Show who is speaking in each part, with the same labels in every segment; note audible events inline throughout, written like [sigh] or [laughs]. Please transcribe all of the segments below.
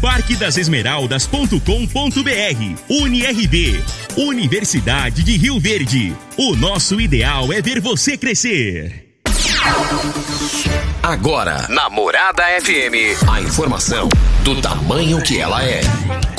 Speaker 1: parquedasesmeraldas.com.br UniRV Universidade de Rio Verde. O nosso ideal é ver você crescer.
Speaker 2: Agora, na Morada FM, a informação do tamanho que ela é.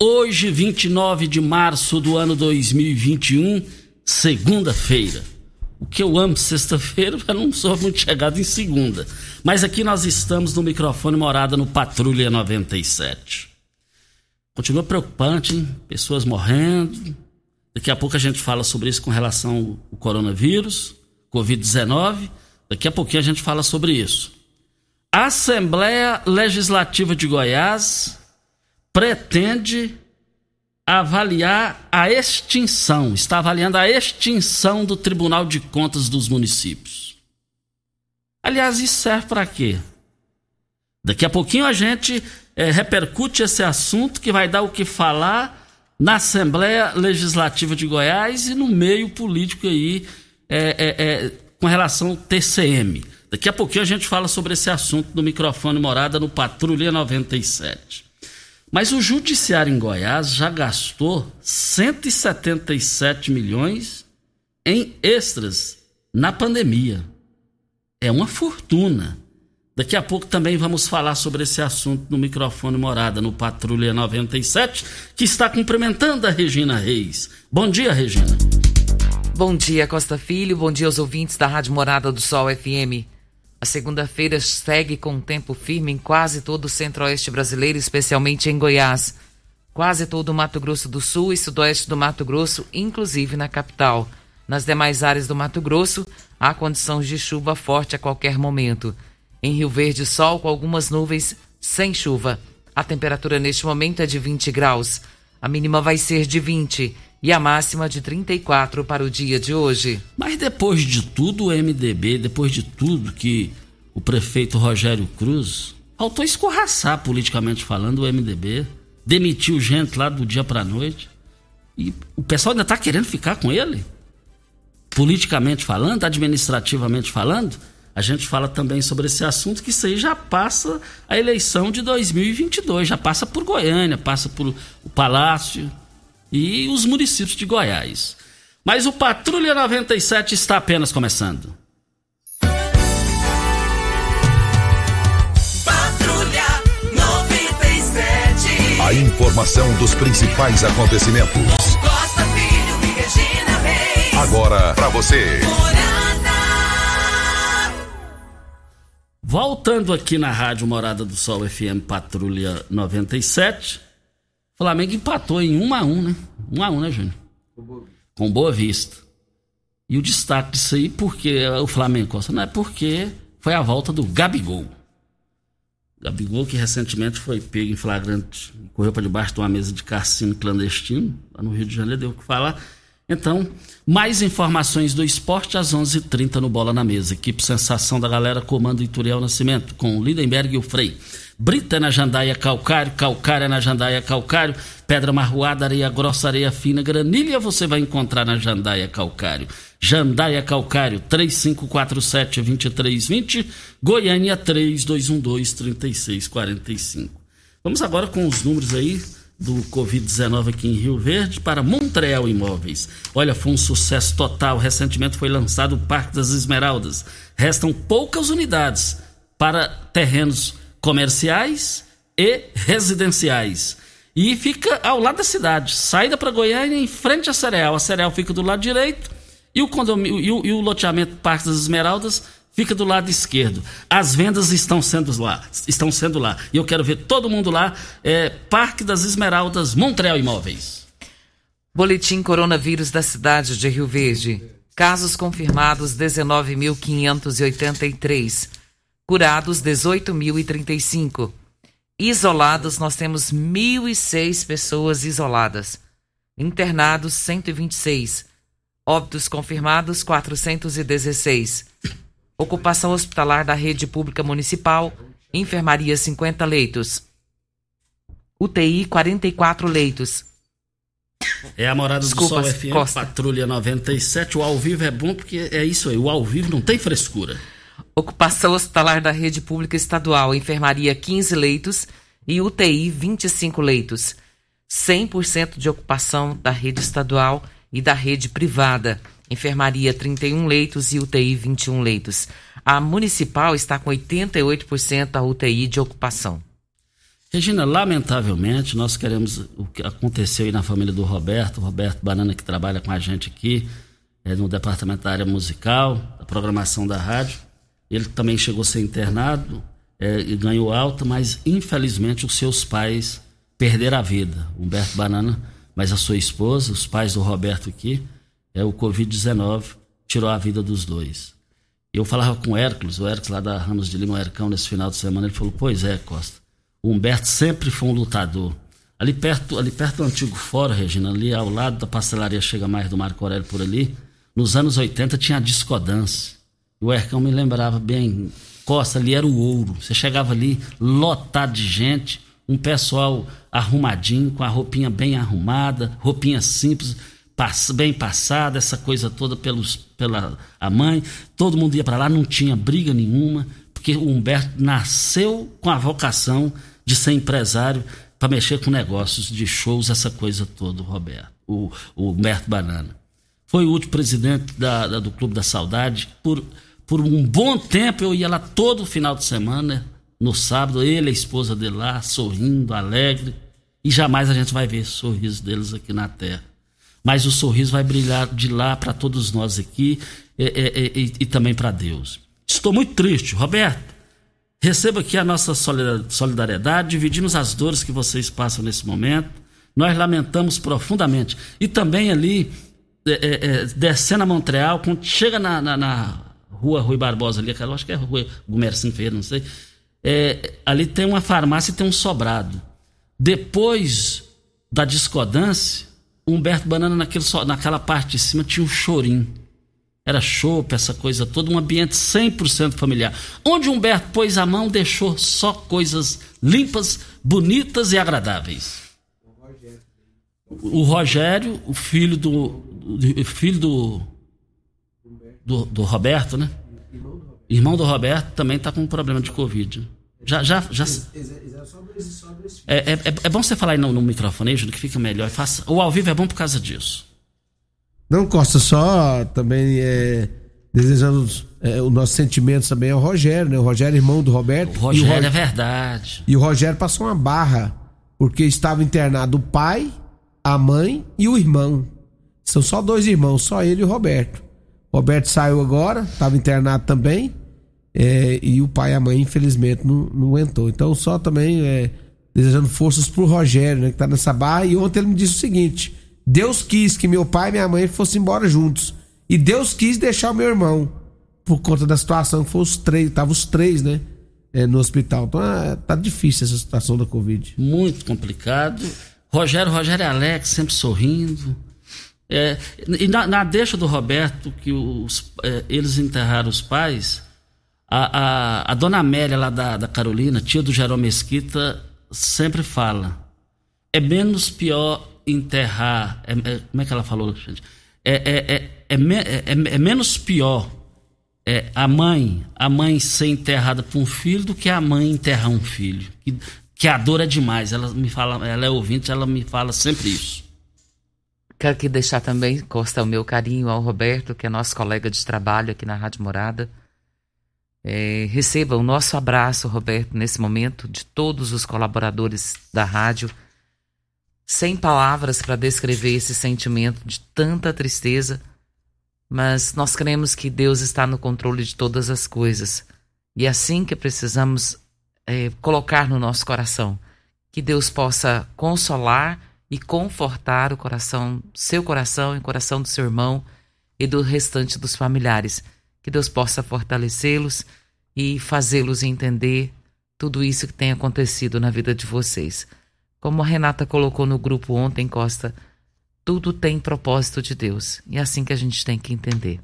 Speaker 3: Hoje, 29 de março do ano 2021, segunda-feira. O que eu amo sexta-feira, [laughs] eu não sou muito chegado em segunda. Mas aqui nós estamos no microfone morada no Patrulha 97. Continua preocupante, hein? Pessoas morrendo. Daqui a pouco a gente fala sobre isso com relação ao coronavírus, Covid-19. Daqui a pouquinho a gente fala sobre isso. Assembleia Legislativa de Goiás pretende avaliar a extinção, está avaliando a extinção do Tribunal de Contas dos municípios. Aliás, isso serve para quê? Daqui a pouquinho a gente é, repercute esse assunto que vai dar o que falar na Assembleia Legislativa de Goiás e no meio político aí. É, é, com relação ao TCM. Daqui a pouquinho a gente fala sobre esse assunto no microfone morada no Patrulha 97. Mas o Judiciário em Goiás já gastou 177 milhões em extras na pandemia. É uma fortuna. Daqui a pouco também vamos falar sobre esse assunto no microfone morada no Patrulha 97, que está cumprimentando a Regina Reis. Bom dia, Regina.
Speaker 4: Bom dia, Costa Filho. Bom dia aos ouvintes da Rádio Morada do Sol FM. A segunda-feira segue com um tempo firme em quase todo o centro-oeste brasileiro, especialmente em Goiás. Quase todo o Mato Grosso do Sul e sudoeste do Mato Grosso, inclusive na capital. Nas demais áreas do Mato Grosso, há condições de chuva forte a qualquer momento. Em Rio Verde, sol com algumas nuvens, sem chuva. A temperatura neste momento é de 20 graus. A mínima vai ser de 20 e a máxima de 34 para o dia de hoje.
Speaker 3: Mas depois de tudo, o MDB, depois de tudo que o prefeito Rogério Cruz faltou escorraçar politicamente falando o MDB, demitiu gente lá do dia para noite. E o pessoal ainda está querendo ficar com ele? Politicamente falando, administrativamente falando, a gente fala também sobre esse assunto que isso aí já passa a eleição de 2022, já passa por Goiânia, passa por o Palácio e os municípios de Goiás. Mas o Patrulha 97 está apenas começando.
Speaker 5: Patrulha 97.
Speaker 2: A informação dos principais acontecimentos.
Speaker 5: Costa Filho e Regina Reis.
Speaker 2: Agora para você.
Speaker 3: Voltando aqui na Rádio Morada do Sol FM Patrulha 97, Flamengo empatou em 1 a 1 né? 1 a 1 né, Júnior? Com Boa Vista. E o destaque disso aí, porque o Flamengo Costa, não é porque foi a volta do Gabigol. Gabigol, que recentemente foi pego em flagrante, correu para debaixo de uma mesa de cassino clandestino, lá no Rio de Janeiro, deu o que falar. Então, mais informações do esporte às 11:30 h 30 no Bola na Mesa. Equipe Sensação da Galera, comando Ituriel Nascimento, com o Lindenberg e o Frei. Brita na Jandaia Calcário, Calcária na Jandaia Calcário, Pedra Marroada, Areia Grossa, Areia Fina, Granilha você vai encontrar na Jandaia Calcário. Jandaia Calcário, 3547-2320, Goiânia 3212-3645. Vamos agora com os números aí do Covid-19 aqui em Rio Verde para Montreal Imóveis. Olha, foi um sucesso total. Recentemente foi lançado o Parque das Esmeraldas. Restam poucas unidades para terrenos comerciais e residenciais. E fica ao lado da cidade. Saída para Goiânia em frente à Cereal. A Cereal fica do lado direito e o, condomínio, e o, e o loteamento Parque das Esmeraldas fica do lado esquerdo. As vendas estão sendo lá, estão sendo lá. E eu quero ver todo mundo lá. É, Parque das Esmeraldas, Montreal Imóveis.
Speaker 4: Boletim Coronavírus da cidade de Rio Verde. Casos confirmados 19.583. Curados 18.035. Isolados nós temos 1.006 pessoas isoladas. Internados 126. Óbitos confirmados 416. Ocupação hospitalar da rede pública municipal, enfermaria 50 leitos. UTI 44 leitos.
Speaker 3: É a morada
Speaker 4: Desculpa,
Speaker 3: do Sol FM,
Speaker 4: Costa.
Speaker 3: Patrulha 97. O ao vivo é bom porque é isso aí. O ao vivo não tem frescura.
Speaker 4: Ocupação hospitalar da rede pública estadual, enfermaria 15 leitos e UTI 25 leitos. 100% de ocupação da rede estadual e da rede privada. Enfermaria 31 leitos e UTI 21 leitos. A municipal está com 88% a UTI de ocupação.
Speaker 3: Regina, lamentavelmente, nós queremos o que aconteceu aí na família do Roberto, Roberto Banana, que trabalha com a gente aqui é, no departamento da área musical, da programação da rádio. Ele também chegou a ser internado é, e ganhou alta, mas infelizmente os seus pais perderam a vida. Humberto Banana, mas a sua esposa, os pais do Roberto aqui, é o Covid-19 tirou a vida dos dois. Eu falava com o Hércules, o Hércules lá da Ramos de Lima, o Hercão, nesse final de semana, ele falou: Pois é, Costa, o Humberto sempre foi um lutador. Ali perto, ali perto do antigo fórum, Regina, ali ao lado da pastelaria Chega Mais do Marco Aurélio por ali, nos anos 80 tinha a discodância. O Hercão me lembrava bem, Costa, ali era o ouro. Você chegava ali lotado de gente, um pessoal arrumadinho, com a roupinha bem arrumada, roupinha simples, bem passada, essa coisa toda pelos, pela a mãe. Todo mundo ia para lá, não tinha briga nenhuma, porque o Humberto nasceu com a vocação de ser empresário para mexer com negócios de shows, essa coisa toda, o Roberto, o, o Humberto Banana. Foi o último presidente da- da- do Clube da Saudade. Por, por um bom tempo eu ia lá todo final de semana, no sábado, ele a esposa dele lá, sorrindo, alegre. E jamais a gente vai ver esse sorriso deles aqui na terra. Mas o sorriso vai brilhar de lá para todos nós aqui e, e- e- e também para Deus. Estou muito triste, Roberto. Receba aqui a nossa solida- solidariedade, dividimos as dores que vocês passam nesse momento. Nós lamentamos profundamente. E também ali, é, é, é, descendo a Montreal, quando chega na, na- na rua Rui Barbosa ali, aquela, acho que é rua Gumercim Ferreira, não sei. É, ali tem uma farmácia e tem um sobrado. Depois da discordância, Humberto Banana naquele, naquela parte de cima tinha um chorinho. Era chopp, essa coisa toda, um ambiente 100% familiar. Onde Humberto pôs a mão, deixou só coisas limpas, bonitas e agradáveis. O Rogério, o filho do- filho do, do, do Roberto, né? Irmão do Roberto também está com um problema de Covid. Já, já, já. É, é, é- é bom você falar aí no, no microfone, Júlio, que fica melhor. Faça, o ao vivo é bom por causa disso.
Speaker 6: Não, Costa, só também é, desejando é, os nossos sentimentos também ao Rogério, né? O Rogério, irmão do Roberto.
Speaker 3: O Rogério
Speaker 6: e, o Ro-
Speaker 3: é verdade.
Speaker 6: e o Rogério passou uma barra, porque estava internado o pai, a mãe e o irmão. São só dois irmãos, só ele e o Roberto. Roberto saiu agora, estava internado também, é, e o pai e a mãe, infelizmente, não, não aguentou. Então, só também é, desejando forças pro Rogério, né, que tá nessa barra. E ontem ele me disse o seguinte: Deus quis que meu pai e minha mãe fossem embora juntos. E Deus quis deixar o meu irmão, por conta da situação que foi os três, tava os três, né? é, no hospital. Então é, tá difícil essa situação da Covid.
Speaker 3: Muito complicado. Rogério, Rogério é Alex, sempre sorrindo. É, e na, na deixa do Roberto, que os, é, eles enterraram os pais, a, a, a dona Amélia lá da, da Carolina, tia do Jerome Mesquita, sempre fala: é menos pior enterrar. É, é, como é que ela falou, gente? É, é, é, é, menos pior a mãe a mãe ser enterrada por um filho do que a mãe enterrar um filho. Que, que a dor é demais. Ela me fala, ela é ouvinte, ela me fala sempre isso.
Speaker 4: Quero aqui deixar também, Costa, o meu carinho ao Roberto, que é nosso colega de trabalho aqui na Rádio Morada. É, receba o nosso abraço, Roberto, nesse momento, de todos os colaboradores da rádio. Sem palavras para descrever esse sentimento de tanta tristeza, mas nós cremos que Deus está no controle de todas as coisas. E é assim que precisamos é, colocar no nosso coração. Que Deus possa consolar e confortar o coração, seu coração e o coração do seu irmão e do restante dos familiares. Que Deus possa fortalecê-los e fazê-los entender tudo isso que tem acontecido na vida de vocês. Como a Renata colocou no grupo ontem, Costa, tudo tem propósito de Deus. E é assim que a gente tem que entender.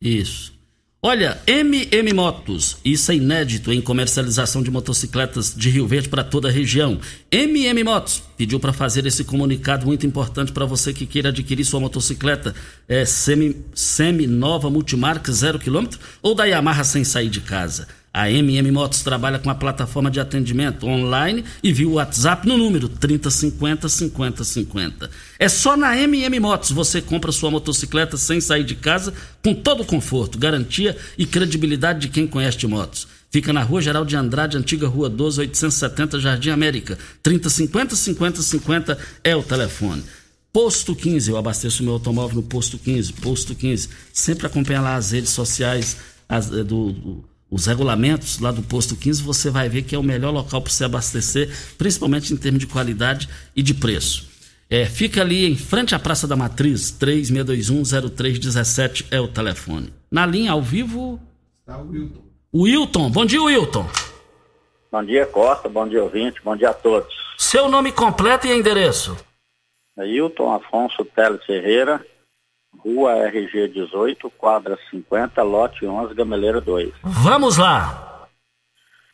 Speaker 3: Isso. Olha, MM Motos, isso é inédito em comercialização de motocicletas de Rio Verde para toda a região. MM Motos pediu para fazer esse comunicado muito importante para você que queira adquirir sua motocicleta é, semi, semi nova multimarca zero quilômetro ou da Yamaha sem sair de casa. A MM Motos trabalha com a plataforma de atendimento online e via WhatsApp no número 3050 5050. É só na MM Motos você compra sua motocicleta sem sair de casa com todo o conforto, garantia e credibilidade de quem conhece de motos. Fica na Rua Geral de Andrade, antiga Rua 12, 870, Jardim América. 3050 5050 é o telefone. Posto 15, eu abasteço meu automóvel no Posto 15, Posto 15. Sempre acompanha lá as redes sociais as, eh, do, do os regulamentos lá do posto 15, você vai ver que é o melhor local para você abastecer, principalmente em termos de qualidade e de preço. É, fica ali em frente à Praça da Matriz, 36210317 é o telefone. Na linha ao vivo. Está o Wilton. Wilton, bom dia, Wilton.
Speaker 7: Bom dia, Costa, bom dia, ouvinte, bom dia a todos.
Speaker 3: Seu nome completo e endereço?
Speaker 7: É Wilton Afonso Teles Ferreira, Rua RG 18, quadra 50, lote 11, Gameleira 2.
Speaker 3: Vamos lá!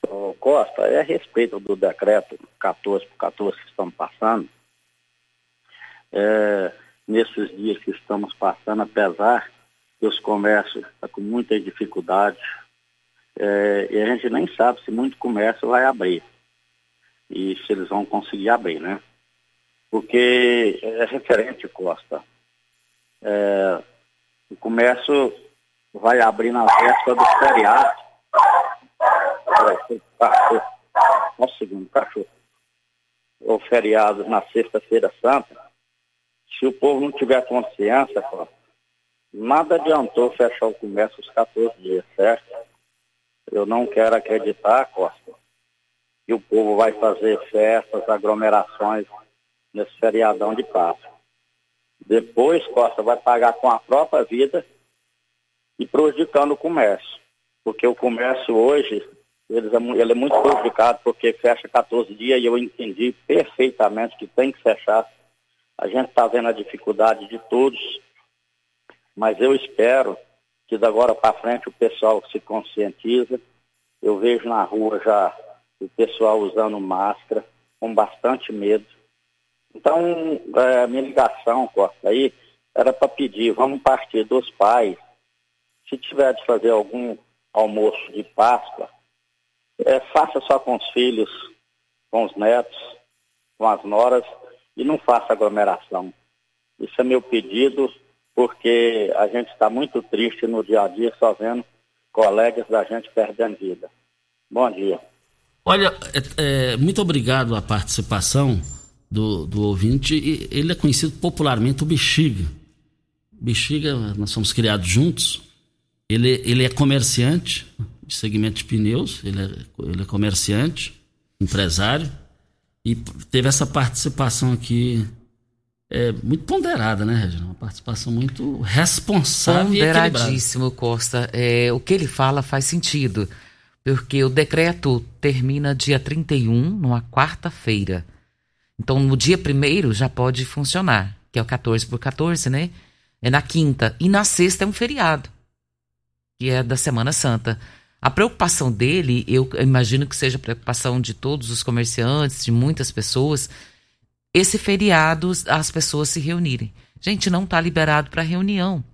Speaker 7: Ô, Costa, é a respeito do decreto 14 por 14 que estamos passando, é, nesses dias que estamos passando, apesar que os comércios estão com muita dificuldade, é, e a gente nem sabe se muito comércio vai abrir e se eles vão conseguir abrir, né? Porque é referente, Costa, é, o comércio vai abrir na véspera do feriado. Peraí. Um segundo, cachorro. O feriado na sexta-feira santa. Se o povo não tiver consciência, pô, nada adiantou fechar o comércio os 14 dias, certo? Eu não quero acreditar, Costa, que o povo vai fazer festas, aglomerações nesse feriadão de Páscoa. Depois, Costa vai pagar com a própria vida e prejudicando o comércio. Porque o comércio hoje, ele é, ele é muito prejudicado porque fecha 14 dias e eu entendi perfeitamente que tem que fechar. A gente está vendo a dificuldade de todos, mas eu espero que da agora para frente o pessoal se conscientiza. Eu vejo na rua já o pessoal usando máscara, com bastante medo. Então, é, minha ligação, Costa, aí, era para pedir, vamos partir dos pais, se tiver de fazer algum almoço de Páscoa, é, faça só com os filhos, com os netos, com as noras, e não faça aglomeração. Isso é meu pedido, porque a gente está muito triste no dia a dia, só vendo colegas da gente perdendo vida. Bom dia.
Speaker 3: Olha, é, é, muito obrigado a participação do, do ouvinte, ele é conhecido popularmente o Bexiga. Bexiga, nós somos criados juntos. Ele, ele é comerciante de segmento de pneus, ele é, ele é comerciante, empresário, e teve essa participação aqui é, muito ponderada, né, Regina? Uma participação muito responsável
Speaker 4: Ponderadíssimo, Costa. É, o que ele fala faz sentido, porque o decreto termina dia 31, numa quarta-feira. Então, no dia primeiro já pode funcionar, que é o 14 por 14, né? É na quinta. E na sexta é um feriado, que é da Semana Santa. A preocupação dele, eu imagino que seja a preocupação de todos os comerciantes, de muitas pessoas, esse feriado as pessoas se reunirem. Gente, não está liberado para reunião.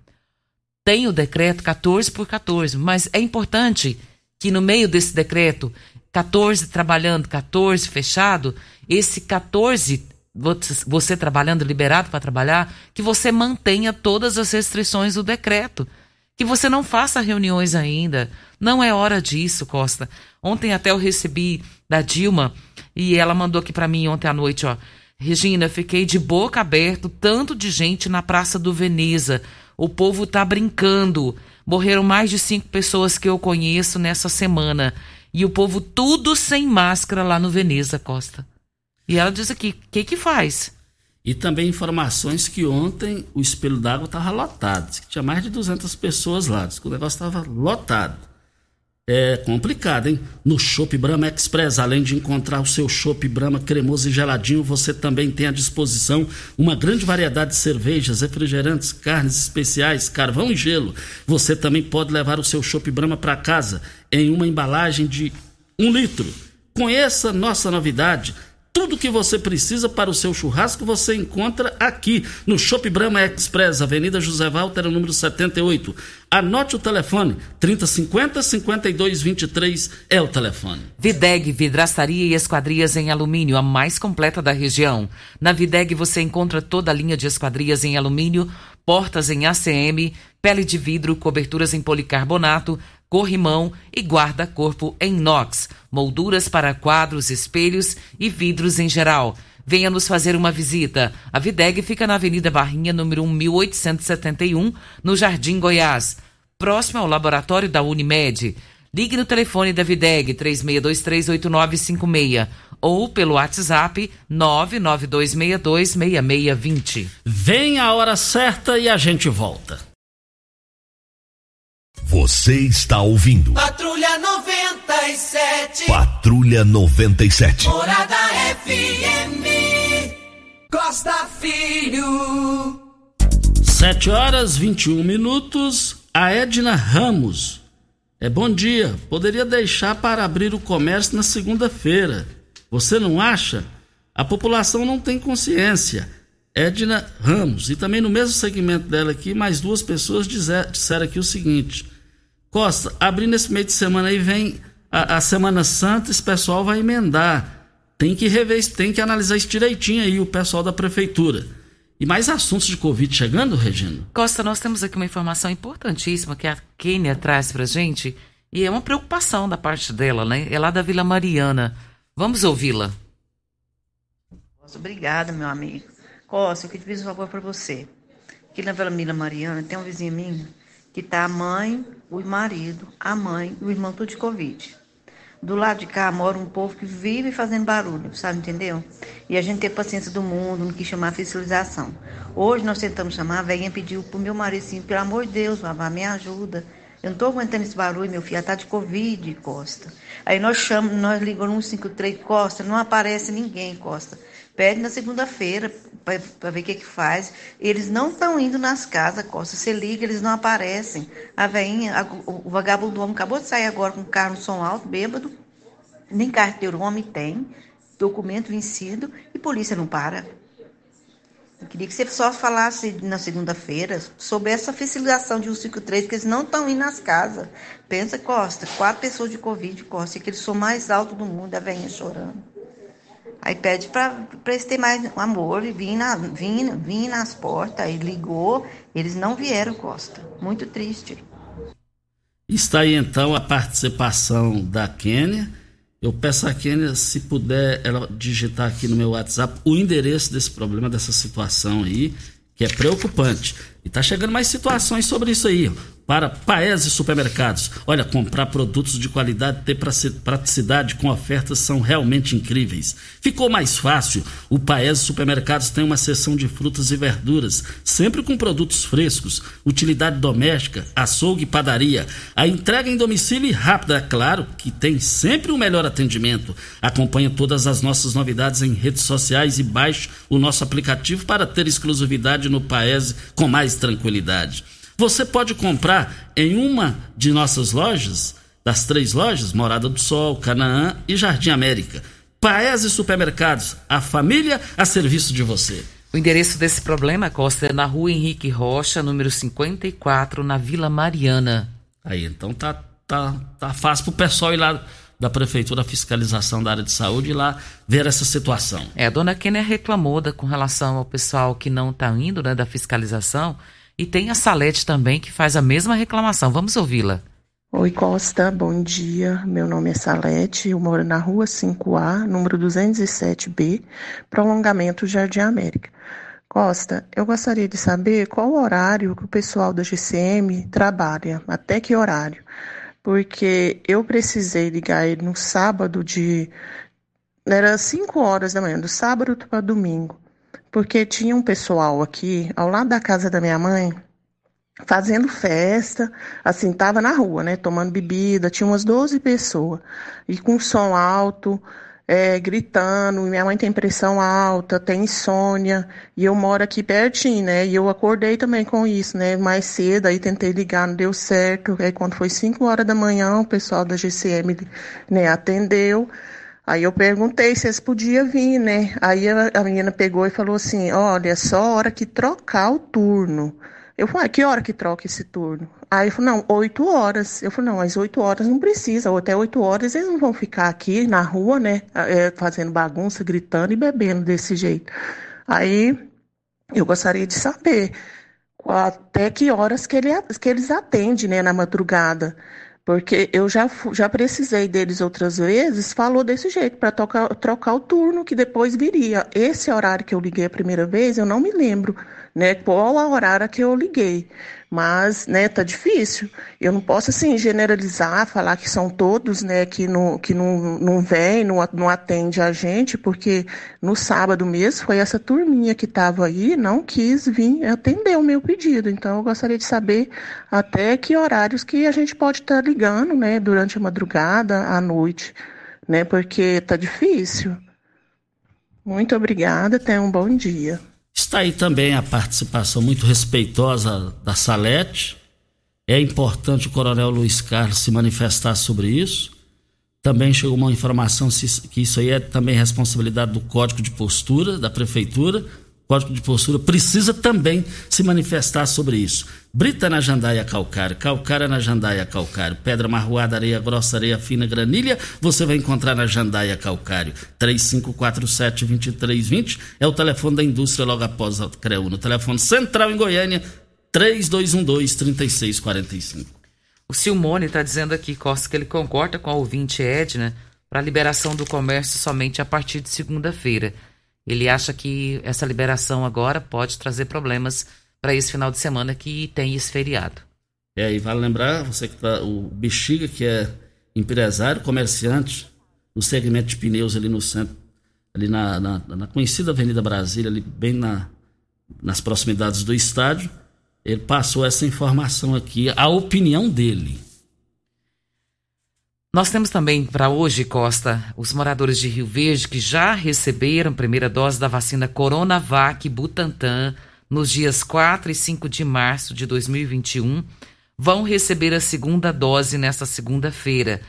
Speaker 4: Tem o decreto 14 por 14, mas é importante que no meio desse decreto, 14 trabalhando, 14 fechado, esse 14 você trabalhando liberado para trabalhar, que você mantenha todas as restrições do decreto. Que você não faça reuniões ainda. Não é hora disso, Costa. Ontem até eu recebi da Dilma e ela mandou aqui para mim ontem à noite, ó. Regina, fiquei de boca aberta, tanto de gente na Praça do Veneza. O povo tá brincando. Morreram mais de cinco pessoas que eu conheço nessa semana. E o povo tudo sem máscara lá no Veneza, Costa. E ela diz aqui, o que que faz?
Speaker 3: E também informações que ontem o espelho d'água estava lotado. Diz que tinha mais de 200 pessoas lá. Diz que o negócio estava lotado. É complicado, hein? No Shop Brahma Express, além de encontrar o seu Shop Brahma cremoso e geladinho, você também tem à disposição uma grande variedade de cervejas, refrigerantes, carnes especiais, carvão e gelo. Você também pode levar o seu Shop Brahma para casa em uma embalagem de um litro. Conheça nossa novidade tudo que você precisa para o seu churrasco você encontra aqui no Shop Brahma Express, Avenida José Walter, número 78. Anote o telefone, 3050 5223 é o telefone.
Speaker 4: Videg Vidraçaria e Esquadrias em Alumínio, a mais completa da região. Na Videg você encontra toda a linha de esquadrias em alumínio, portas em ACM, pele de vidro, coberturas em policarbonato, corrimão e guarda-corpo em inox, molduras para quadros, espelhos e vidros em geral. Venha nos fazer uma visita. A Videg fica na Avenida Barrinha, número 1871, no Jardim Goiás, próximo ao laboratório da Unimed. Ligue no telefone da Videg 36238956 ou pelo WhatsApp 992626620.
Speaker 3: Vem a hora certa e a gente volta.
Speaker 1: Você está ouvindo.
Speaker 5: Patrulha 97.
Speaker 1: Patrulha 97.
Speaker 5: Morada FM. Costa Filho.
Speaker 3: 7 horas 21 minutos. A Edna Ramos. É bom dia. Poderia deixar para abrir o comércio na segunda-feira. Você não acha? A população não tem consciência. Edna Ramos. E também no mesmo segmento dela aqui, mais duas pessoas dizer, disseram aqui o seguinte: Costa, abrindo esse meio de semana aí vem a, a Semana Santa, esse pessoal vai emendar. Tem que rever, tem que analisar isso direitinho aí, o pessoal da prefeitura. E mais assuntos de Covid chegando, Regina?
Speaker 4: Costa, nós temos aqui uma informação importantíssima que a Kênia traz pra gente e é uma preocupação da parte dela, né? É lá da Vila Mariana. Vamos ouvi-la.
Speaker 8: Obrigada, meu amigo. Costa, eu queria pedir um favor para você. Aqui na Vila Vila Mariana tem um vizinho minha que tá a mãe, o marido, a mãe e o irmão tudo de Covid. Do lado de cá mora um povo que vive fazendo barulho, sabe, entendeu? E a gente tem paciência do mundo, não quis chamar a fiscalização. Hoje nós tentamos chamar, a velhinha pediu pro meu marido assim, pelo amor de Deus, vá, me ajuda. Eu não tô aguentando esse barulho, meu filho, ela tá de Covid, Costa. Aí nós chamamos, nós ligamos no 153, Costa, não aparece ninguém, Costa. Pede na segunda-feira para ver o que, que faz. Eles não estão indo nas casas, Costa. Você liga, eles não aparecem. A veinha, a, o, vagabundo do homem acabou de sair agora com o carro no som alto, bêbado. Nem carteira o homem tem, documento vencido e polícia não para. Eu queria que você só falasse na segunda-feira sobre essa fiscalização de 153, que eles não estão indo nas casas. Pensa, Costa, quatro pessoas de Covid, Costa, que eles são mais altos do mundo, a veinha chorando. Aí pede para eles terem mais amor e vir, na, vir, vir nas portas. Aí ligou, eles não vieram, Costa. Muito triste.
Speaker 3: Está aí então a participação da Quênia. Eu peço a Quênia, se puder, ela digitar aqui no meu WhatsApp o endereço desse problema, dessa situação aí, que é preocupante. E tá chegando mais situações sobre isso aí. Para Paese Supermercados. Olha, comprar produtos de qualidade ter praticidade com ofertas são realmente incríveis. Ficou mais fácil. O Paese Supermercados tem uma seção de frutas e verduras, sempre com produtos frescos, utilidade doméstica, açougue e padaria. A entrega em domicílio e rápida, é claro, que tem sempre o melhor atendimento. Acompanhe todas as nossas novidades em redes sociais e baixe o nosso aplicativo para ter exclusividade no Paese com mais tranquilidade. Você pode comprar em uma de nossas lojas, das três lojas, Morada do Sol, Canaã e Jardim América. Paese Supermercados, a família a serviço de você.
Speaker 4: O endereço desse problema, Costa, é na rua Henrique Rocha, número 54, na Vila Mariana.
Speaker 3: Aí, então tá, tá, tá fácil pro pessoal ir lá da Prefeitura Fiscalização da área de saúde ir lá ver essa situação.
Speaker 4: É, a dona Kênia reclamou da, com relação ao pessoal que não está indo, né, da fiscalização, e tem a Salete também que faz a mesma reclamação. Vamos ouvi-la.
Speaker 9: Oi Costa, bom dia. Meu nome é Salete, eu moro na rua 5A, número 207B, prolongamento Jardim América. Costa, eu gostaria de saber qual horário que o pessoal da GCM trabalha, até que horário. Porque eu precisei ligar ele no sábado de. Era 5 horas da manhã, do sábado para domingo porque tinha um pessoal aqui, ao lado da casa da minha mãe, fazendo festa, assim, tava na rua, né, tomando bebida, tinha umas 12 pessoas, e com som alto, é, gritando, minha mãe tem pressão alta, tem insônia, e eu moro aqui pertinho, né, e eu acordei também com isso, né, mais cedo, aí tentei ligar, não deu certo, aí quando foi 5 horas da manhã, o pessoal da GCM, né, atendeu, Aí eu perguntei se eles podiam vir, né? Aí a, a menina pegou e falou assim: olha, é só hora que trocar o turno. Eu falei, ah, que hora que troca esse turno? Aí ele falou, não, oito horas. Eu falei, não, às oito horas não precisa, ou até oito horas eles não vão ficar aqui na rua, né, é, fazendo bagunça, gritando e bebendo desse jeito. Aí eu gostaria de saber até que horas que, ele, que eles atendem, né, na madrugada. Porque eu já, já precisei deles outras vezes, falou desse jeito, para trocar o turno que depois viria. Esse horário que eu liguei a primeira vez, eu não me lembro né, qual a horário que eu liguei. Mas, né, tá difícil. Eu não posso, assim, generalizar, falar que são todos, né, que não, que não, não vem, não, não atende a gente, porque no sábado mesmo foi essa turminha que estava aí, não quis vir atender o meu pedido. Então, eu gostaria de saber até que horários que a gente pode estar tá ligando, né, durante a madrugada, à noite, né, porque tá difícil. Muito obrigada, tenha um bom dia.
Speaker 3: Está aí também a participação muito respeitosa da Salete. É importante o Coronel Luiz Carlos se manifestar sobre isso. Também chegou uma informação que isso aí é também responsabilidade do Código de Postura da Prefeitura Código de Postura precisa também se manifestar sobre isso. Brita na jandaia calcário, calcária na jandaia calcário, pedra marroada, areia grossa, areia fina, granilha, você vai encontrar na jandaia calcário. 3547-2320 é o telefone da indústria logo após a CREU. No telefone central em Goiânia, 3212-3645.
Speaker 4: O Silmone está dizendo aqui, Costa, que ele concorda com a ouvinte Edna para a liberação do comércio somente a partir de segunda-feira. Ele acha que essa liberação agora pode trazer problemas para esse final de semana que tem esse feriado.
Speaker 3: É, e vale lembrar, você que tá, o Bexiga, que é empresário, comerciante, no segmento de pneus ali no centro, ali na, na, na conhecida Avenida Brasília, ali bem na, nas proximidades do estádio, ele passou essa informação aqui, a opinião dele.
Speaker 4: Nós temos também para hoje, Costa, os moradores de Rio Verde que já receberam a primeira dose da vacina Coronavac Butantan nos dias 4 e 5 de março de 2021 vão receber a segunda dose nesta segunda-feira.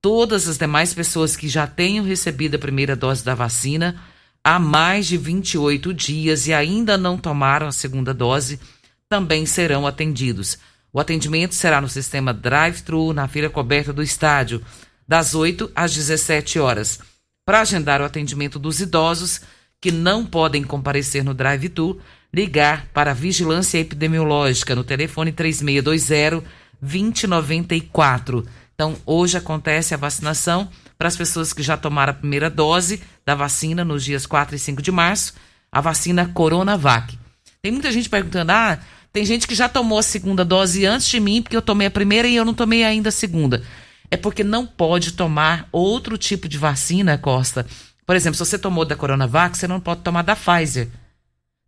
Speaker 4: Todas as demais pessoas que já tenham recebido a primeira dose da vacina há mais de 28 dias e ainda não tomaram a segunda dose também serão atendidos. O atendimento será no sistema drive-thru na feira coberta do estádio, das 8 às 17 horas. Para agendar o atendimento dos idosos que não podem comparecer no drive-thru, ligar para a Vigilância Epidemiológica no telefone 3620 2094. Então, hoje acontece a vacinação para as pessoas que já tomaram a primeira dose da vacina nos dias 4 e 5 de março, a vacina Coronavac. Tem muita gente perguntando: ah, Tem gente que já tomou a segunda dose antes de mim, porque eu tomei a primeira e eu não tomei ainda a segunda. É porque não pode tomar outro tipo de vacina, Costa. Por exemplo, se você tomou da Coronavac, você não pode tomar da Pfizer.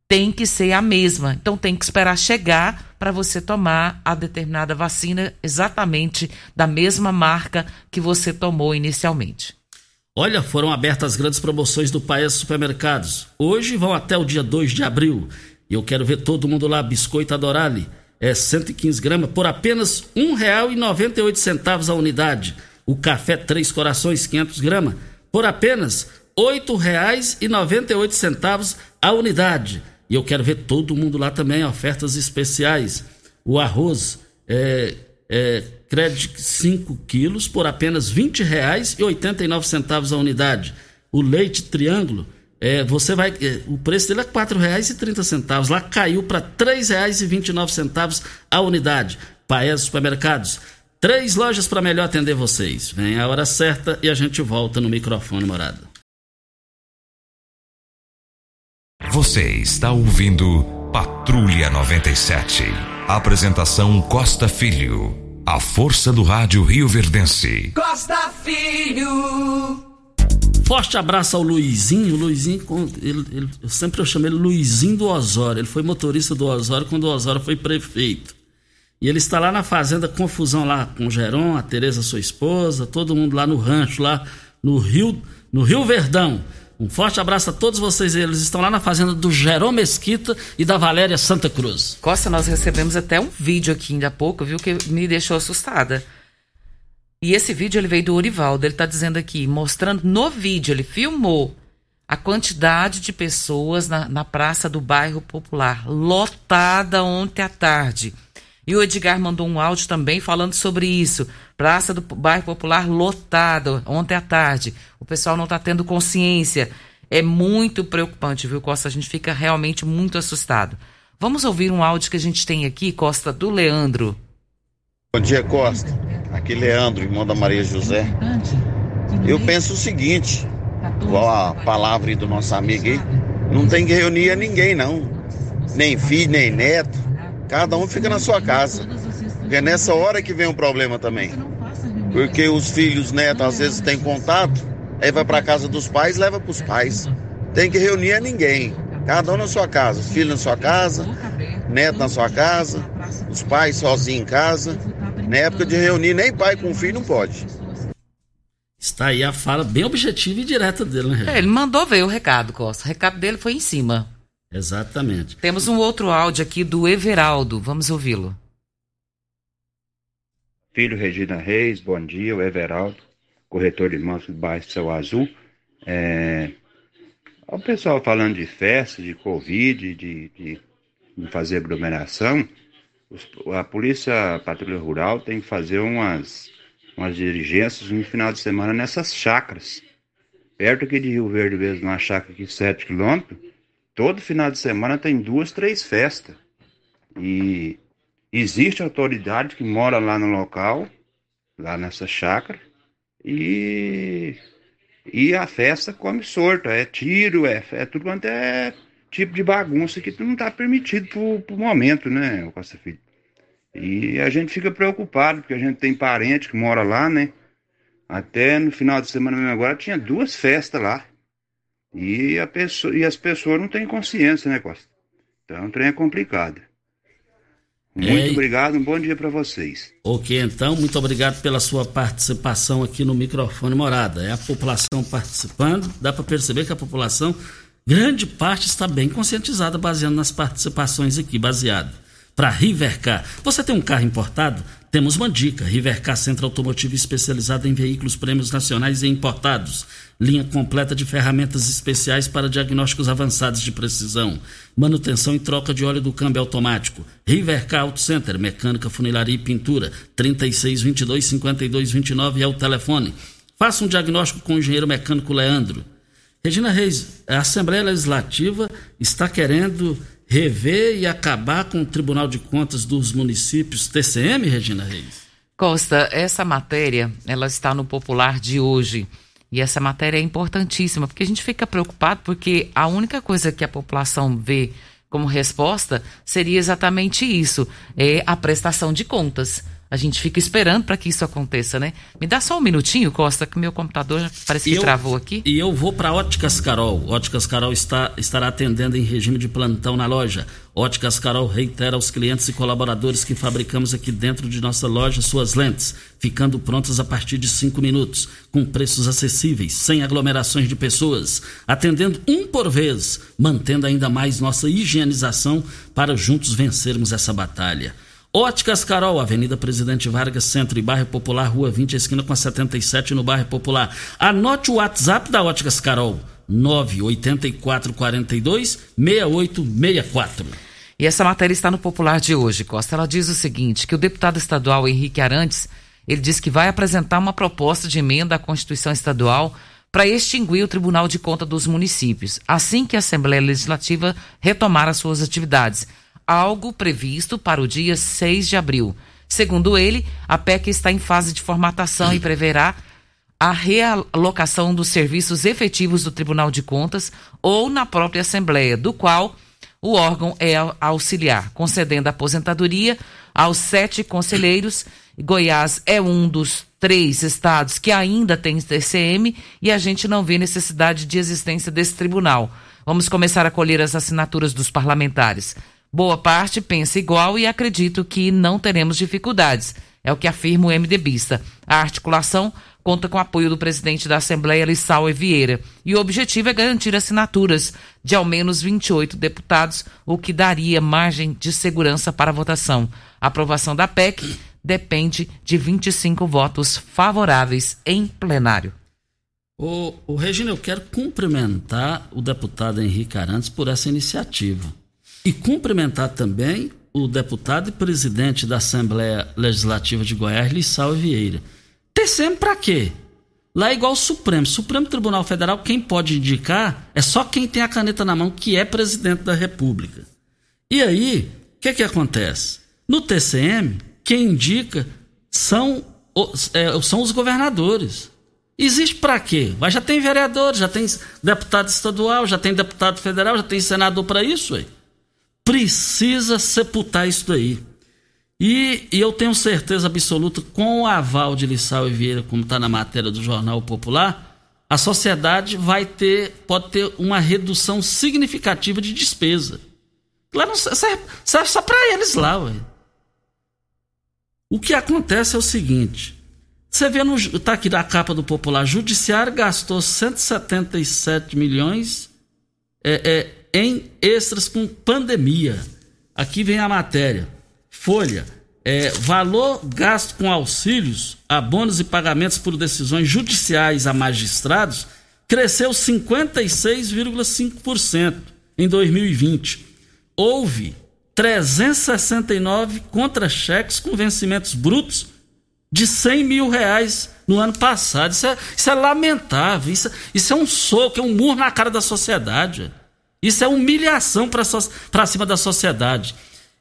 Speaker 4: Tem que ser a mesma. Então tem que esperar chegar para você tomar a determinada vacina exatamente da mesma marca que você tomou inicialmente.
Speaker 3: Olha, foram abertas grandes promoções do Paes Supermercados. Hoje vão até o dia 2 de abril. E eu quero ver todo mundo lá. Biscoito Adorale, é 115 gramas, por apenas R$ 1,98 a unidade. O café Três Corações, 500 gramas, por apenas R$ 8,98 a unidade. E eu quero ver todo mundo lá também, ofertas especiais. O arroz é, é crédito 5 quilos por apenas R$ 20,89 a unidade. O leite triângulo, é, você vai. É, o preço dele é R$ 4,30. Lá caiu para R$ 3,29 a unidade. Paes Supermercados. Três lojas para melhor atender vocês. Vem a hora certa e a gente volta no microfone morada.
Speaker 2: Você está ouvindo Patrulha 97. Apresentação Costa Filho. A força do rádio Rio Verdense.
Speaker 5: Costa Filho.
Speaker 3: Forte abraço ao Luizinho. Luizinho, ele, ele, eu sempre eu chamo ele Luizinho do Osório. Ele foi motorista do Osório quando o Osório foi prefeito. E ele está lá na fazenda Confusão, lá com o Geron, a Tereza, sua esposa, todo mundo lá no rancho, lá no Rio, no Rio Verdão. Um forte abraço a todos vocês. Eles estão lá na fazenda do Jerome Mesquita e da Valéria Santa Cruz.
Speaker 4: Costa, nós recebemos até um vídeo aqui ainda há pouco, viu, que me deixou assustada. E esse vídeo ele veio do Orivaldo. Ele está dizendo aqui, mostrando no vídeo, ele filmou a quantidade de pessoas na, na praça do bairro Popular, lotada ontem à tarde. E o Edgar mandou um áudio também falando sobre isso. Praça do Bairro Popular lotada ontem à tarde. O pessoal não está tendo consciência. É muito preocupante, viu, Costa? A gente fica realmente muito assustado. Vamos ouvir um áudio que a gente tem aqui, Costa, do Leandro.
Speaker 10: Bom dia, Costa. Aqui Leandro, irmão da Maria José. Eu penso o seguinte, igual a palavra do nosso amigo aí, não tem que reunir a ninguém, não. Nem filho, nem neto Cada um fica na sua casa. Porque é nessa hora que vem o problema também. Porque os filhos, netos, às vezes têm contato, aí vai para casa dos pais, leva para os pais. Tem que reunir a ninguém. Cada um na sua casa. Os filhos na sua casa, neto na sua casa, os pais sozinhos em casa. Na época de reunir, nem pai com filho não pode.
Speaker 3: Está aí a fala bem objetiva e direta dele, né?
Speaker 4: É, ele mandou ver o recado, Costa. O recado dele foi em cima.
Speaker 3: Exatamente.
Speaker 4: Temos um outro áudio aqui do Everaldo. Vamos ouvi-lo.
Speaker 11: Filho Regina Reis, bom dia. O Everaldo, corretor de imóveis do bairro Céu Azul. É... O pessoal falando de festa, de Covid, de, de, de fazer aglomeração. A Polícia a Patrulha Rural tem que fazer umas, umas diligências no final de semana nessas chacras. Perto aqui de Rio Verde mesmo, uma chácara aqui 7 quilômetros todo final de semana tem duas, três festas. E existe autoridade que mora lá no local, lá nessa chácara, e, e a festa come sorto, é tiro, é, é tudo quanto é tipo de bagunça que não está permitido pro, pro momento, né, Costa Filho? E a gente fica preocupado, porque a gente tem parente que mora lá, né? Até no final de semana mesmo agora tinha duas festas lá. E, a pessoa, e as pessoas não têm consciência, né, Costa? Então o trem é complicado. Muito obrigado, um bom dia para vocês.
Speaker 3: Ok, então, muito obrigado pela sua participação aqui no microfone Morada. É a população participando, dá para perceber que a população, grande parte, está bem conscientizada, baseando nas participações aqui, baseado para Rivercar. Você tem um carro importado? Temos uma dica: Rivercar Centro Automotivo especializado em veículos prêmios nacionais e importados. Linha completa de ferramentas especiais para diagnósticos avançados de precisão. Manutenção e troca de óleo do câmbio automático. Rivercar Auto Center, mecânica, funilaria e pintura. 3622 5229 é o telefone. Faça um diagnóstico com o engenheiro mecânico Leandro. Regina Reis, a Assembleia Legislativa está querendo rever e acabar com o Tribunal de Contas dos Municípios, TCM, Regina Reis?
Speaker 4: Costa, essa matéria, ela está no popular de hoje. E essa matéria é importantíssima, porque a gente fica preocupado porque a única coisa que a população vê como resposta seria exatamente isso: é a prestação de contas. A gente fica esperando para que isso aconteça, né? Me dá só um minutinho, Costa, que meu computador parece que
Speaker 3: eu,
Speaker 4: travou aqui.
Speaker 3: E eu vou para Óticas Carol. Óticas Carol está, estará atendendo em regime de plantão na loja. Óticas Carol reitera aos clientes e colaboradores que fabricamos aqui dentro de nossa loja suas lentes, ficando prontas a partir de cinco minutos, com preços acessíveis, sem aglomerações de pessoas, atendendo um por vez, mantendo ainda mais nossa higienização para juntos vencermos essa batalha. Óticas Carol, Avenida Presidente Vargas, Centro e Bairro Popular, Rua 20, esquina com a 77 no Bairro Popular. Anote o WhatsApp da Óticas Carol, 98442 6864.
Speaker 4: E essa matéria está no Popular de hoje, Costa. Ela diz o seguinte, que o deputado estadual Henrique Arantes, ele diz que vai apresentar uma proposta de emenda à Constituição Estadual para extinguir o Tribunal de Conta dos Municípios, assim que a Assembleia Legislativa retomar as suas atividades algo previsto para o dia 6 de abril. Segundo ele, a PEC está em fase de formatação e preverá a realocação dos serviços efetivos do Tribunal de Contas ou na própria Assembleia, do qual o órgão é auxiliar, concedendo aposentadoria aos sete conselheiros. Goiás é um dos três estados que ainda tem TCM e a gente não vê necessidade de existência desse tribunal. Vamos começar a colher as assinaturas dos parlamentares. Boa parte pensa igual e acredito que não teremos dificuldades. É o que afirma o MDBista. A articulação conta com apoio do presidente da Assembleia, Lissau Vieira. E o objetivo é garantir assinaturas de ao menos 28 deputados, o que daria margem de segurança para a votação. A aprovação da PEC depende de 25 votos favoráveis em plenário.
Speaker 3: O, o Regina, eu quero cumprimentar o deputado Henrique Arantes por essa iniciativa e cumprimentar também o deputado e presidente da Assembleia Legislativa de Goiás, Lissau Vieira. TCM para quê? Lá é igual o Supremo. Supremo Tribunal Federal, quem pode indicar é só quem tem a caneta na mão, que é presidente da República. E aí, o que, que acontece? No TCM, quem indica são, é, são os governadores. Existe para quê? Mas já tem vereador, já tem deputado estadual, já tem deputado federal, já tem senador para isso. Aí precisa sepultar isso daí. E, e, eu tenho certeza absoluta, com o aval de Lissau e Vieira, como está na matéria do Jornal Popular, a sociedade vai ter, pode ter uma redução significativa de despesa. Lá não serve, serve só para eles lá, ué. O que acontece é o seguinte: você vê no. Está aqui na capa do Popular, Judiciário gastou 177 milhões. É, é, em extras com pandemia. Aqui vem a matéria. Folha. É, valor gasto com auxílios, abonos e pagamentos por decisões judiciais a magistrados cresceu 56,5% em 2020. Houve 369 contra-cheques com vencimentos brutos de 100 mil reais no ano passado. Isso é, isso é lamentável. Isso, isso é um soco, é um murro na cara da sociedade. Isso é humilhação para cima da sociedade.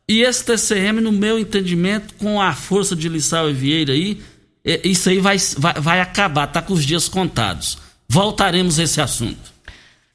Speaker 3: E esse TCM, no meu entendimento, com a força de Lissau e Vieira aí, é, isso aí vai, vai, vai acabar, tá com os dias contados. Voltaremos a esse assunto.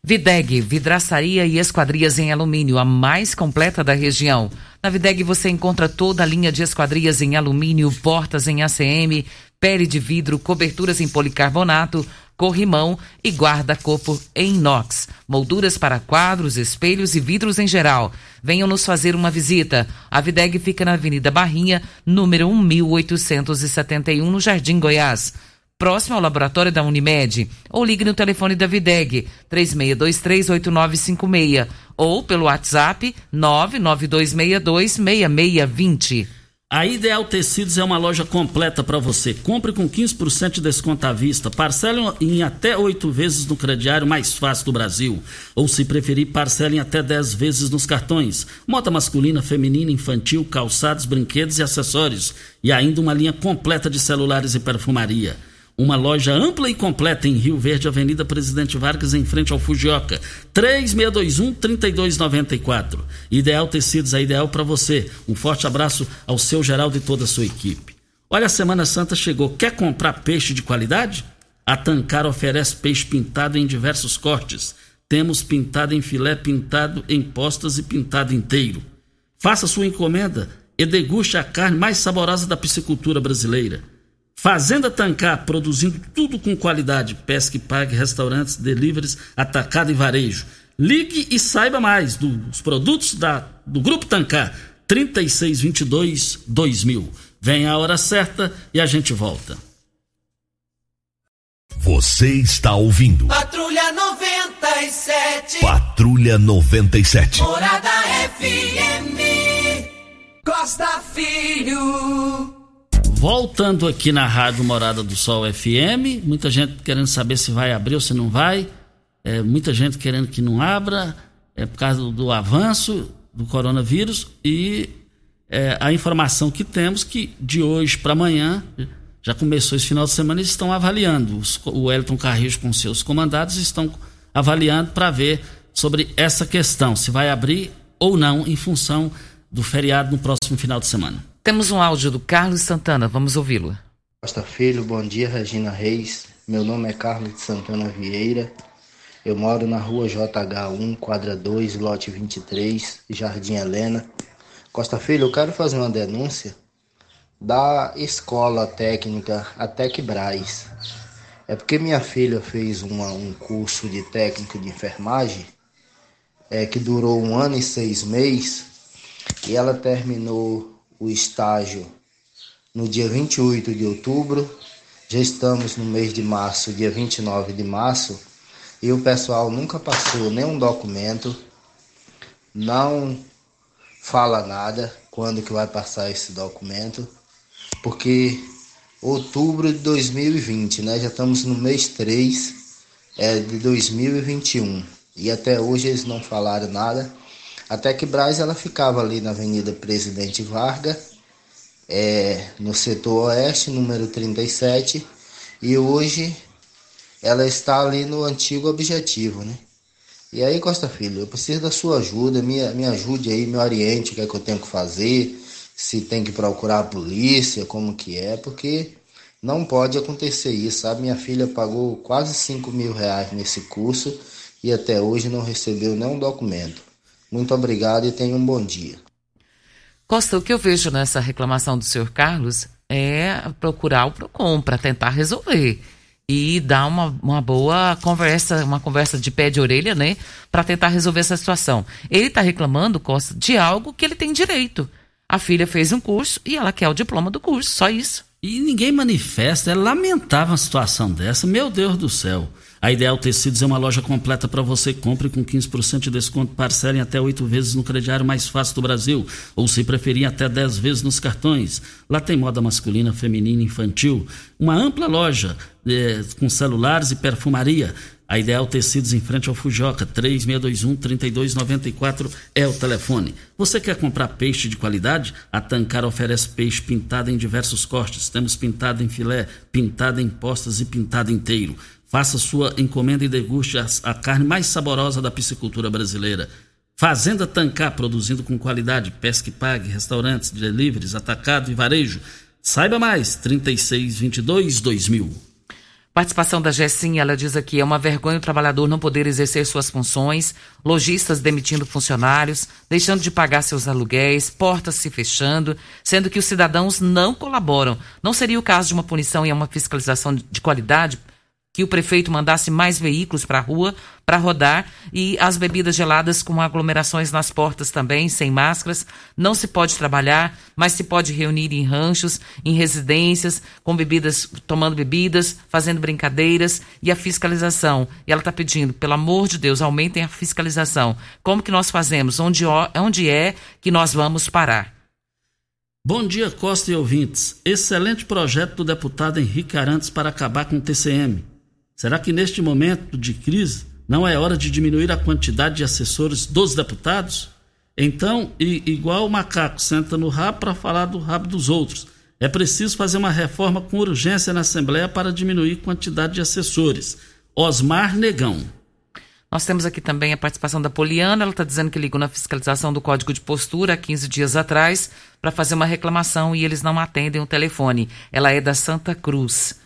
Speaker 4: Videg, vidraçaria e esquadrias em alumínio, a mais completa da região. Na Videg você encontra toda a linha de esquadrias em alumínio, portas em ACM, pele de vidro, coberturas em policarbonato, corrimão e guarda-corpo em inox, molduras para quadros, espelhos e vidros em geral. Venham nos fazer uma visita. A Videg fica na Avenida Barrinha, número 1871, no Jardim Goiás. Próximo ao laboratório da Unimed. Ou ligue no telefone da Videg, 36238956. Ou pelo WhatsApp 992626620.
Speaker 3: A Ideal Tecidos é uma loja completa para você. Compre com 15% de desconto à vista. Parcele em até oito vezes no crediário mais fácil do Brasil. Ou, se preferir, parcele em até 10 vezes nos cartões. Moda masculina, feminina, infantil, calçados, brinquedos e acessórios. E ainda uma linha completa de celulares e perfumaria. Uma loja ampla e completa em Rio Verde, Avenida Presidente Vargas, em frente ao Fujioka. 3621-3294. Ideal Tecidos é ideal para você. Um forte abraço ao seu Geraldo e toda a sua equipe. Olha, a Semana Santa chegou. Quer comprar peixe de qualidade? A Tancar oferece peixe pintado em diversos cortes temos pintado em filé, pintado em postas e pintado inteiro. Faça sua encomenda e deguste a carne mais saborosa da piscicultura brasileira. Fazenda Tancar, produzindo tudo com qualidade. Pesque, pague, restaurantes, deliveries, atacado e varejo. Ligue e saiba mais dos produtos da, do Grupo Tancar. 3622 2000. Vem a hora certa e a gente volta.
Speaker 1: Você está ouvindo.
Speaker 5: Patrulha 97.
Speaker 1: Patrulha 97.
Speaker 5: Morada FM. Costa Filho.
Speaker 3: Voltando aqui na Rádio Morada do Sol FM, muita gente querendo saber se vai abrir ou se não vai. É, muita gente querendo que não abra, é por causa do, do avanço do coronavírus e é, a informação que temos que de hoje para amanhã já começou esse final de semana e estão avaliando. Os, o Elton Carrijo com seus comandados estão avaliando para ver sobre essa questão, se vai abrir ou não em função do feriado no próximo final de semana.
Speaker 4: Temos um áudio do Carlos Santana, vamos ouvi-lo.
Speaker 12: Costa Filho, bom dia, Regina Reis. Meu nome é Carlos de Santana Vieira. Eu moro na rua JH1, quadra 2, lote 23, Jardim Helena. Costa Filho, eu quero fazer uma denúncia da escola técnica Atec Braz. É porque minha filha fez uma, um curso de técnico de enfermagem é, que durou um ano e seis meses e ela terminou o estágio no dia 28 de outubro. Já estamos no mês de março, dia 29 de março, e o pessoal nunca passou nenhum documento, não fala nada quando que vai passar esse documento porque outubro de 2020, né? Já estamos no mês 3 é, de 2021 e até hoje eles não falaram nada. Até que Braz ela ficava ali na Avenida Presidente Vargas, é, no setor oeste, número 37, e hoje ela está ali no antigo objetivo, né? E aí, Costa Filho, eu preciso da sua ajuda, me, me ajude aí, me oriente o que é que eu tenho que fazer, se tem que procurar a polícia, como que é, porque não pode acontecer isso, sabe? Minha filha pagou quase 5 mil reais nesse curso e até hoje não recebeu nenhum documento. Muito obrigado e tenha um bom dia.
Speaker 4: Costa, o que eu vejo nessa reclamação do senhor Carlos é procurar o PROCON para tentar resolver e dar uma, uma boa conversa, uma conversa de pé de orelha, né, para tentar resolver essa situação. Ele está reclamando, Costa, de algo que ele tem direito. A filha fez um curso e ela quer o diploma do curso, só isso.
Speaker 3: E ninguém manifesta, é lamentável uma situação dessa, meu Deus do céu. A Ideal Tecidos é uma loja completa para você. Compre com 15% de desconto, parcelem até oito vezes no crediário mais fácil do Brasil. Ou, se preferir, até 10 vezes nos cartões. Lá tem moda masculina, feminina, infantil. Uma ampla loja é, com celulares e perfumaria. A Ideal Tecidos em frente ao Fujoca, 3621-3294 é o telefone. Você quer comprar peixe de qualidade? A Tancar oferece peixe pintado em diversos cortes. Temos pintado em filé, pintado em postas e pintado inteiro. Faça sua encomenda e deguste a, a carne mais saborosa da piscicultura brasileira. Fazenda Tancar, produzindo com qualidade, pesque pague, restaurantes, deliveries, atacado e varejo. Saiba mais, 3622 2000.
Speaker 4: Participação da Gessinha, ela diz aqui: é uma vergonha o trabalhador não poder exercer suas funções, lojistas demitindo funcionários, deixando de pagar seus aluguéis, portas se fechando, sendo que os cidadãos não colaboram. Não seria o caso de uma punição e uma fiscalização de qualidade? Que o prefeito mandasse mais veículos para a rua para rodar e as bebidas geladas com aglomerações nas portas também, sem máscaras. Não se pode trabalhar, mas se pode reunir em ranchos, em residências, com bebidas, tomando bebidas, fazendo brincadeiras e a fiscalização. E ela está pedindo, pelo amor de Deus, aumentem a fiscalização. Como que nós fazemos? Onde, onde é que nós vamos parar?
Speaker 3: Bom dia, Costa e ouvintes. Excelente projeto do deputado Henrique Arantes para acabar com o TCM. Será que neste momento de crise não é hora de diminuir a quantidade de assessores dos deputados? Então, igual o macaco senta no rabo para falar do rabo dos outros. É preciso fazer uma reforma com urgência na Assembleia para diminuir a quantidade de assessores. Osmar Negão.
Speaker 4: Nós temos aqui também a participação da Poliana. Ela está dizendo que ligou na fiscalização do Código de Postura há 15 dias atrás para fazer uma reclamação e eles não atendem o telefone. Ela é da Santa Cruz.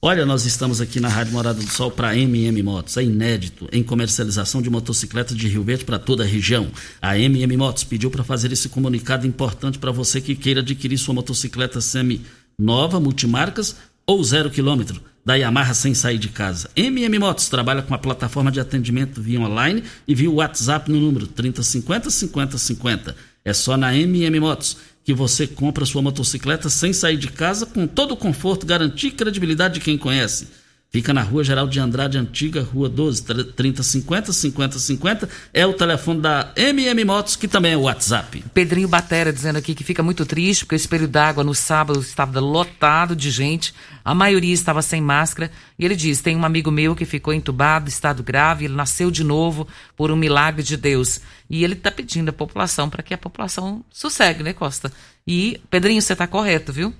Speaker 3: Olha, nós estamos aqui na Rádio Morada do Sol para MM Motos. É inédito em comercialização de motocicletas de Rio Verde para toda a região. A MM Motos pediu para fazer esse comunicado importante para você que queira adquirir sua motocicleta semi nova, multimarcas ou zero quilômetro da Yamaha sem sair de casa. MM Motos trabalha com a plataforma de atendimento via online e via WhatsApp no número 3050 5050. É só na MM Motos que você compra sua motocicleta sem sair de casa, com todo o conforto, garantia e credibilidade de quem conhece. Fica na rua Geral de Andrade, antiga, rua 12, 3050 5050. É o telefone da MM Motos, que também é o WhatsApp.
Speaker 4: Pedrinho Batera dizendo aqui que fica muito triste porque o espelho d'água no sábado estava lotado de gente, a maioria estava sem máscara. E ele diz: tem um amigo meu que ficou entubado, estado grave, ele nasceu de novo por um milagre de Deus. E ele está pedindo à população para que a população sossegue, né, Costa? E, Pedrinho, você está correto, viu?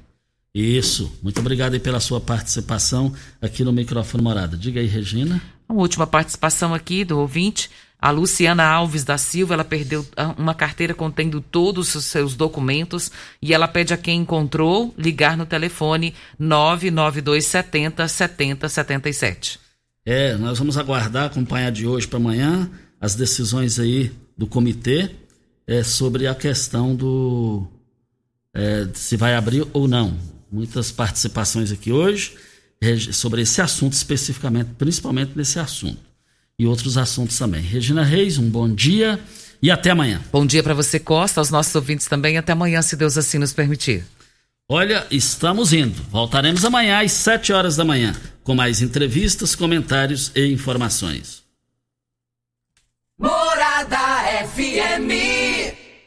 Speaker 3: Isso. Muito obrigado aí pela sua participação aqui no microfone Morada. Diga aí, Regina.
Speaker 4: A última participação aqui do ouvinte, a Luciana Alves da Silva, ela perdeu ah, uma carteira contendo todos os seus documentos e ela pede a quem encontrou ligar no telefone 99270 7077.
Speaker 3: É, nós vamos aguardar, acompanhar de hoje para amanhã as decisões aí do comitê é, sobre a questão do é, se vai abrir ou não muitas participações aqui hoje sobre esse assunto especificamente, principalmente nesse assunto. E outros assuntos também. Regina Reis, um bom dia e até amanhã.
Speaker 4: Bom dia para você, Costa, aos nossos ouvintes também. Até amanhã, se Deus assim nos permitir.
Speaker 3: Olha, estamos indo. Voltaremos amanhã às 7 horas da manhã, com mais entrevistas, comentários e informações.
Speaker 5: Morada FM.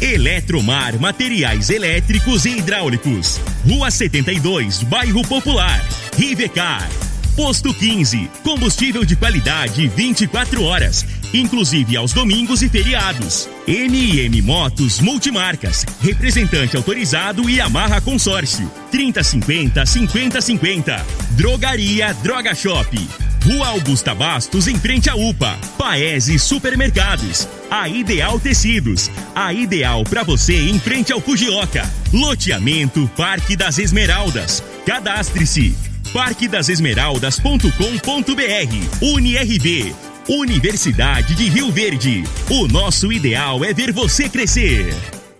Speaker 1: Eletromar Materiais Elétricos e Hidráulicos. Rua 72, Bairro Popular. Rivecar. Posto 15. Combustível de qualidade 24 horas, inclusive aos domingos e feriados. NM Motos Multimarcas. Representante autorizado e amarra consórcio. 3050 5050. Drogaria Droga Shop. Rua Augusta Bastos, em frente à UPA. Paese Supermercados. A Ideal Tecidos. A ideal para você em frente ao Fujioka. Loteamento Parque das Esmeraldas. Cadastre-se. parquedasesmeraldas.com.br. UniRV. Universidade de Rio Verde. O nosso ideal é ver você crescer.